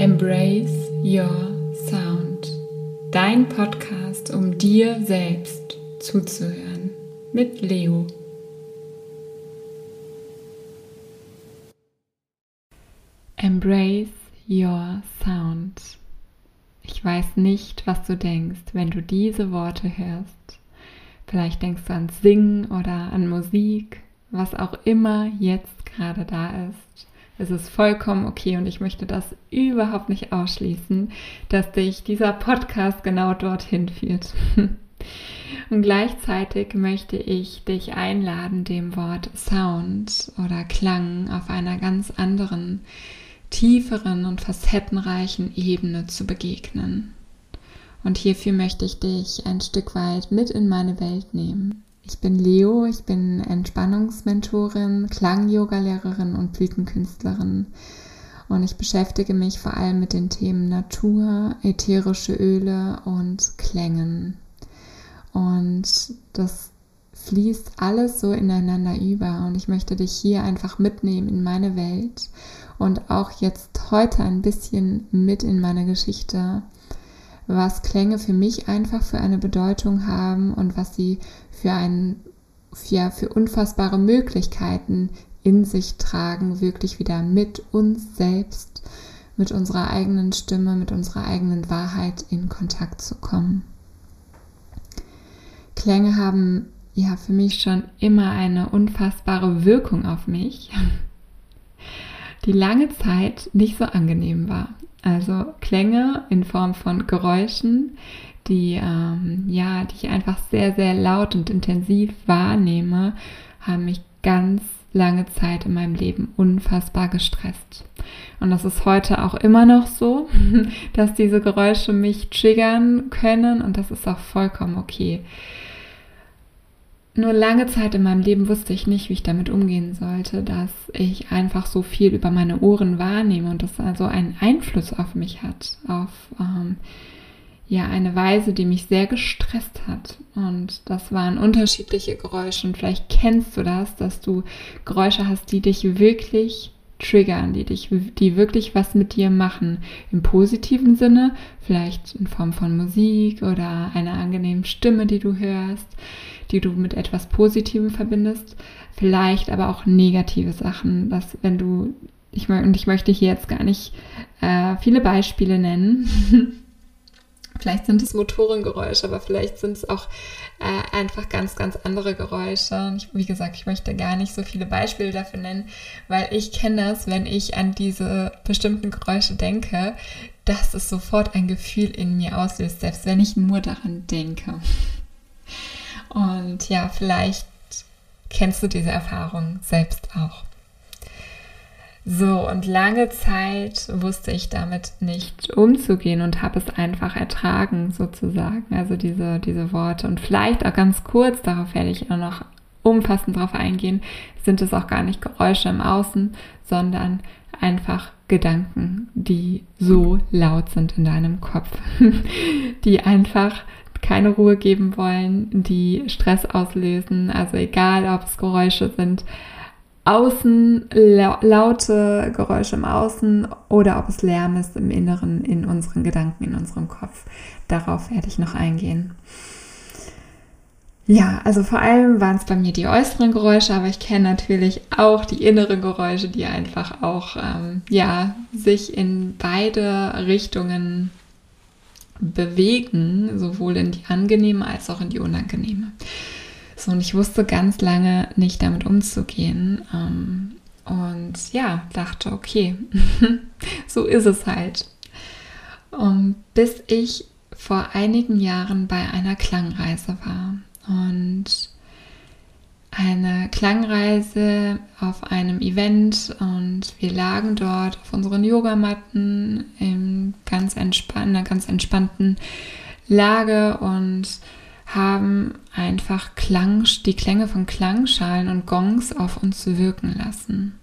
Embrace Your Sound. Dein Podcast, um dir selbst zuzuhören. Mit Leo. Embrace Your Sound. Ich weiß nicht, was du denkst, wenn du diese Worte hörst. Vielleicht denkst du an Singen oder an Musik, was auch immer jetzt gerade da ist. Es ist vollkommen okay und ich möchte das überhaupt nicht ausschließen, dass dich dieser Podcast genau dorthin führt. Und gleichzeitig möchte ich dich einladen, dem Wort Sound oder Klang auf einer ganz anderen, tieferen und facettenreichen Ebene zu begegnen. Und hierfür möchte ich dich ein Stück weit mit in meine Welt nehmen. Ich bin Leo, ich bin Entspannungsmentorin, Klang-Yoga-Lehrerin und Blütenkünstlerin. Und ich beschäftige mich vor allem mit den Themen Natur, ätherische Öle und Klängen. Und das fließt alles so ineinander über. Und ich möchte dich hier einfach mitnehmen in meine Welt und auch jetzt heute ein bisschen mit in meine Geschichte was Klänge für mich einfach für eine Bedeutung haben und was sie für, ein, ja, für unfassbare Möglichkeiten in sich tragen, wirklich wieder mit uns selbst, mit unserer eigenen Stimme, mit unserer eigenen Wahrheit in Kontakt zu kommen. Klänge haben ja für mich schon immer eine unfassbare Wirkung auf mich, die lange Zeit nicht so angenehm war. Also Klänge in Form von Geräuschen, die, ähm, ja, die ich einfach sehr, sehr laut und intensiv wahrnehme, haben mich ganz lange Zeit in meinem Leben unfassbar gestresst. Und das ist heute auch immer noch so, dass diese Geräusche mich triggern können und das ist auch vollkommen okay. Nur lange Zeit in meinem Leben wusste ich nicht, wie ich damit umgehen sollte, dass ich einfach so viel über meine Ohren wahrnehme und das also einen Einfluss auf mich hat, auf ähm, ja eine Weise, die mich sehr gestresst hat. Und das waren unterschiedliche Geräusche und vielleicht kennst du das, dass du Geräusche hast, die dich wirklich triggern, die dich, die wirklich was mit dir machen. Im positiven Sinne, vielleicht in Form von Musik oder einer angenehmen Stimme, die du hörst die du mit etwas Positivem verbindest, vielleicht aber auch negative Sachen, dass wenn du, ich, und ich möchte hier jetzt gar nicht äh, viele Beispiele nennen, Vielleicht sind es Motorengeräusche, aber vielleicht sind es auch äh, einfach ganz, ganz andere Geräusche. Ich, wie gesagt, ich möchte gar nicht so viele Beispiele dafür nennen, weil ich kenne das, wenn ich an diese bestimmten Geräusche denke, dass es sofort ein Gefühl in mir auslöst, selbst wenn ich nur daran denke. Und ja, vielleicht kennst du diese Erfahrung selbst auch. So, und lange Zeit wusste ich damit nicht umzugehen und habe es einfach ertragen, sozusagen. Also diese, diese Worte. Und vielleicht auch ganz kurz, darauf werde ich auch noch umfassend drauf eingehen, sind es auch gar nicht Geräusche im Außen, sondern einfach Gedanken, die so laut sind in deinem Kopf, die einfach keine Ruhe geben wollen, die Stress auslösen. Also egal, ob es Geräusche sind, außen, laute Geräusche im Außen oder ob es Lärm ist im Inneren, in unseren Gedanken, in unserem Kopf. Darauf werde ich noch eingehen. Ja, also vor allem waren es bei mir die äußeren Geräusche, aber ich kenne natürlich auch die inneren Geräusche, die einfach auch ähm, ja sich in beide Richtungen bewegen, sowohl in die angenehme als auch in die unangenehme. So, und ich wusste ganz lange nicht damit umzugehen. Ähm, und ja, dachte, okay, so ist es halt. Und bis ich vor einigen Jahren bei einer Klangreise war. Und eine Klangreise auf einem Event und wir lagen dort auf unseren Yogamatten in ganz entspann ganz entspannten Lage und haben einfach Klang, die Klänge von Klangschalen und Gongs auf uns wirken lassen.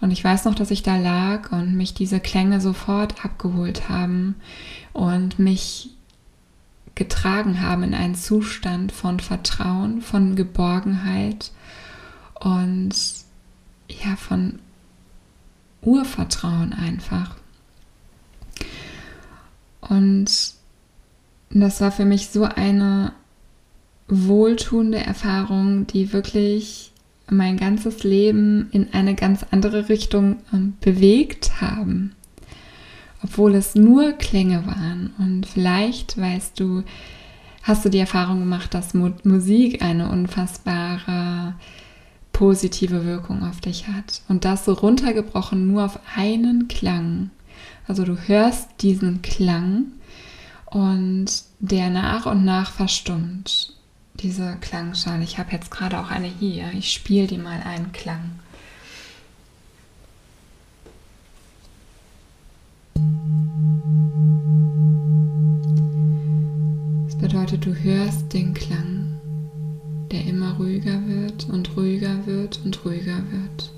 Und ich weiß noch, dass ich da lag und mich diese Klänge sofort abgeholt haben und mich getragen haben in einen Zustand von Vertrauen, von Geborgenheit und ja, von Urvertrauen einfach. Und das war für mich so eine wohltuende Erfahrung, die wirklich mein ganzes Leben in eine ganz andere Richtung ähm, bewegt haben. Obwohl es nur Klänge waren. Und vielleicht weißt du, hast du die Erfahrung gemacht, dass Musik eine unfassbare positive Wirkung auf dich hat. Und das so runtergebrochen nur auf einen Klang. Also du hörst diesen Klang und der nach und nach verstummt. Diese Klangschale. Ich habe jetzt gerade auch eine hier. Ich spiele die mal einen Klang. Das bedeutet, du hörst den Klang der immer ruhiger wird und ruhiger wird und ruhiger wird.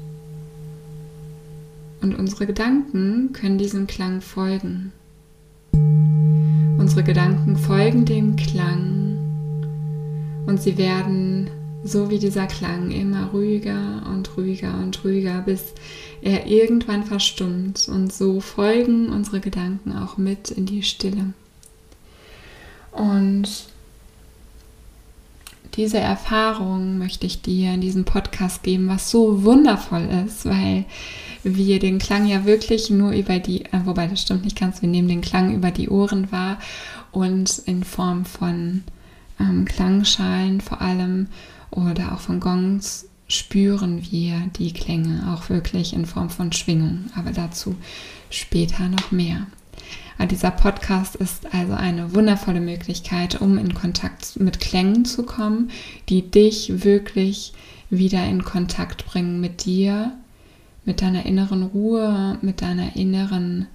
Und unsere Gedanken können diesem Klang folgen. Unsere Gedanken folgen dem Klang und sie werden so wie dieser Klang immer ruhiger und ruhiger und ruhiger, bis er irgendwann verstummt. Und so folgen unsere Gedanken auch mit in die Stille. Und diese Erfahrung möchte ich dir in diesem Podcast geben, was so wundervoll ist, weil wir den Klang ja wirklich nur über die, äh, wobei das stimmt nicht ganz, wir nehmen den Klang über die Ohren wahr und in Form von ähm, Klangschalen vor allem oder auch von Gongs spüren wir die Klänge auch wirklich in Form von Schwingung, aber dazu später noch mehr. Dieser Podcast ist also eine wundervolle Möglichkeit, um in Kontakt mit Klängen zu kommen, die dich wirklich wieder in Kontakt bringen mit dir, mit deiner inneren Ruhe, mit deiner inneren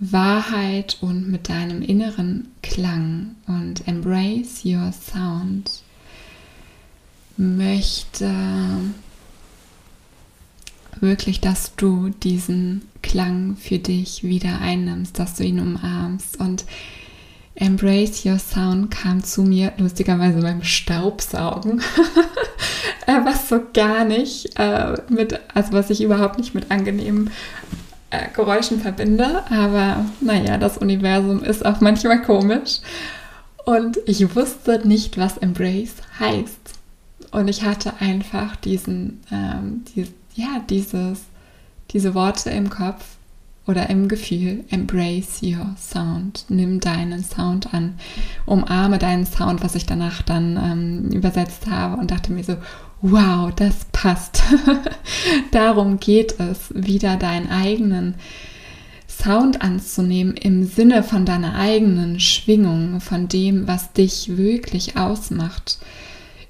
Wahrheit und mit deinem inneren Klang. Und Embrace Your Sound möchte wirklich, dass du diesen Klang für dich wieder einnimmst, dass du ihn umarmst. Und Embrace Your Sound kam zu mir lustigerweise beim Staubsaugen, äh, was so gar nicht äh, mit, also was ich überhaupt nicht mit angenehmen äh, Geräuschen verbinde. Aber naja, das Universum ist auch manchmal komisch. Und ich wusste nicht, was Embrace heißt. Und ich hatte einfach diesen, ähm, diesen ja, dieses, diese Worte im Kopf oder im Gefühl, embrace your sound, nimm deinen Sound an, umarme deinen Sound, was ich danach dann ähm, übersetzt habe und dachte mir so, wow, das passt. Darum geht es, wieder deinen eigenen Sound anzunehmen im Sinne von deiner eigenen Schwingung, von dem, was dich wirklich ausmacht,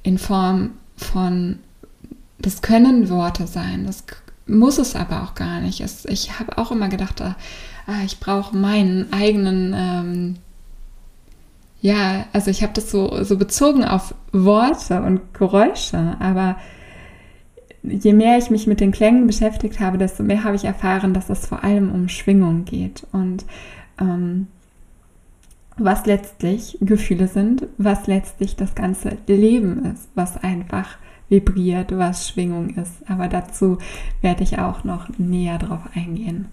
in Form von das können Worte sein, das muss es aber auch gar nicht. Es, ich habe auch immer gedacht, ah, ah ich brauche meinen eigenen, ähm, ja, also ich habe das so, so bezogen auf Worte und Geräusche, aber je mehr ich mich mit den Klängen beschäftigt habe, desto mehr habe ich erfahren, dass es vor allem um Schwingung geht und ähm, was letztlich Gefühle sind, was letztlich das ganze Leben ist, was einfach vibriert, was Schwingung ist. Aber dazu werde ich auch noch näher drauf eingehen.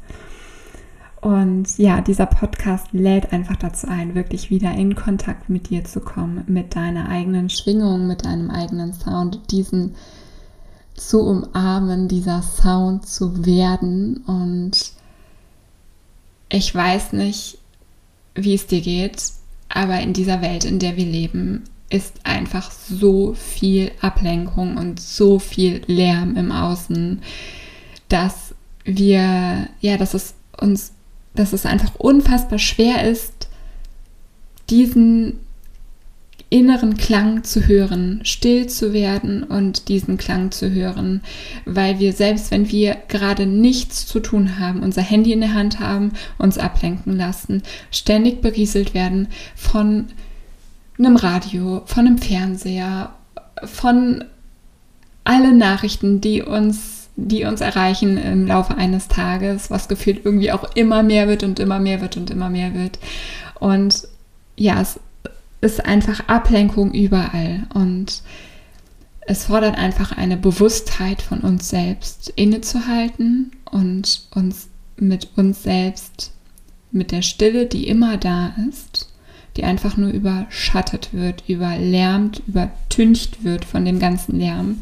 Und ja, dieser Podcast lädt einfach dazu ein, wirklich wieder in Kontakt mit dir zu kommen, mit deiner eigenen Schwingung, mit deinem eigenen Sound, diesen zu umarmen, dieser Sound zu werden. Und ich weiß nicht, wie es dir geht, aber in dieser Welt, in der wir leben, ist einfach so viel Ablenkung und so viel Lärm im Außen, dass wir, ja, dass es uns, dass es einfach unfassbar schwer ist, diesen inneren Klang zu hören, still zu werden und diesen Klang zu hören, weil wir selbst wenn wir gerade nichts zu tun haben, unser Handy in der Hand haben, uns ablenken lassen, ständig berieselt werden von einem Radio, von einem Fernseher, von allen Nachrichten, die uns, die uns erreichen im Laufe eines Tages, was gefühlt irgendwie auch immer mehr wird und immer mehr wird und immer mehr wird. Und ja, es ist einfach Ablenkung überall und es fordert einfach eine Bewusstheit von uns selbst innezuhalten und uns mit uns selbst mit der Stille, die immer da ist, die einfach nur überschattet wird, überlärmt, übertüncht wird von dem ganzen Lärm,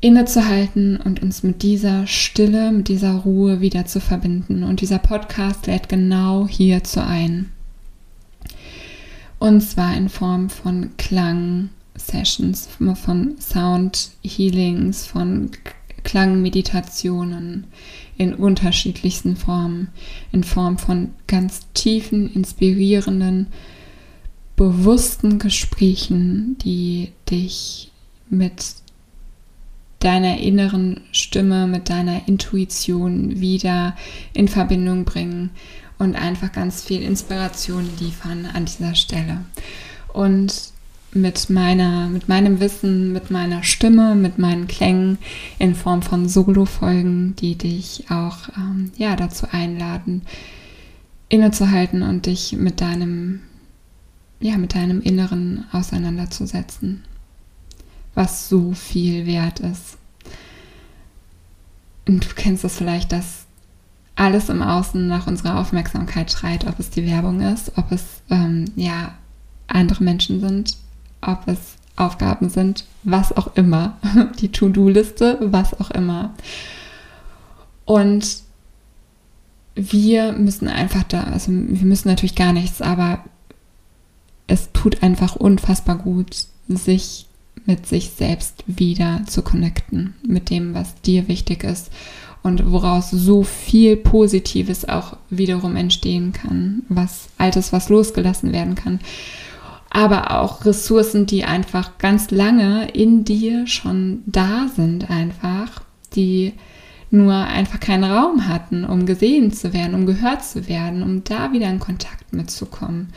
innezuhalten und uns mit dieser Stille, mit dieser Ruhe wieder zu verbinden. Und dieser Podcast lädt genau hierzu ein. Und zwar in Form von Klang-Sessions, von Sound-Healings, von Klangmeditationen in unterschiedlichsten Formen, in Form von ganz tiefen, inspirierenden, bewussten Gesprächen, die dich mit deiner inneren Stimme, mit deiner Intuition wieder in Verbindung bringen und einfach ganz viel Inspiration liefern an dieser Stelle. Und mit meiner, mit meinem Wissen, mit meiner Stimme, mit meinen Klängen in Form von Solo-Folgen, die dich auch ähm, ja, dazu einladen, innezuhalten und dich mit deinem, ja, mit deinem Inneren auseinanderzusetzen, was so viel wert ist. Und du kennst das vielleicht, dass alles im Außen nach unserer Aufmerksamkeit schreit, ob es die Werbung ist, ob es ähm, ja andere Menschen sind, ob es Aufgaben sind, was auch immer, die To-Do-Liste, was auch immer. Und wir müssen einfach da, also wir müssen natürlich gar nichts, aber es tut einfach unfassbar gut, sich mit sich selbst wieder zu connecten, mit dem, was dir wichtig ist und woraus so viel Positives auch wiederum entstehen kann, was Altes, was losgelassen werden kann aber auch Ressourcen, die einfach ganz lange in dir schon da sind, einfach, die nur einfach keinen Raum hatten, um gesehen zu werden, um gehört zu werden, um da wieder in Kontakt mitzukommen.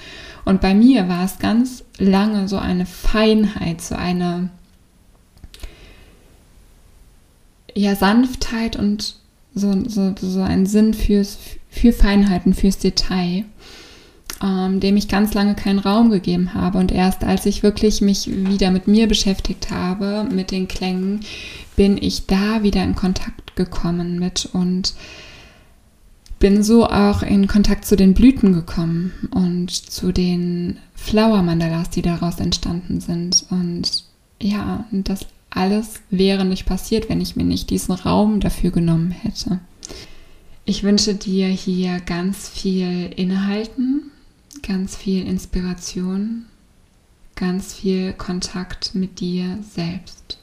Und bei mir war es ganz lange so eine Feinheit, so eine ja, Sanftheit und so, so, so ein Sinn fürs, für Feinheiten, fürs Detail ähm, dem ich ganz lange keinen Raum gegeben habe. Und erst als ich wirklich mich wieder mit mir beschäftigt habe, mit den Klängen, bin ich da wieder in Kontakt gekommen mit und bin so auch in Kontakt zu den Blüten gekommen und zu den Flower Mandalas, die daraus entstanden sind. Und ja, das alles wäre nicht passiert, wenn ich mir nicht diesen Raum dafür genommen hätte. Ich wünsche dir hier ganz viel Innehalten, ganz viel Inspiration, ganz viel Kontakt mit dir selbst.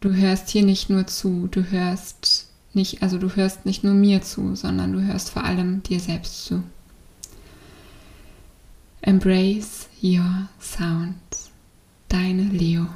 Du hörst hier nicht nur zu, du hörst nicht, also du hörst nicht nur mir zu, sondern du hörst vor allem dir selbst zu. Embrace your sounds. Deine Leo.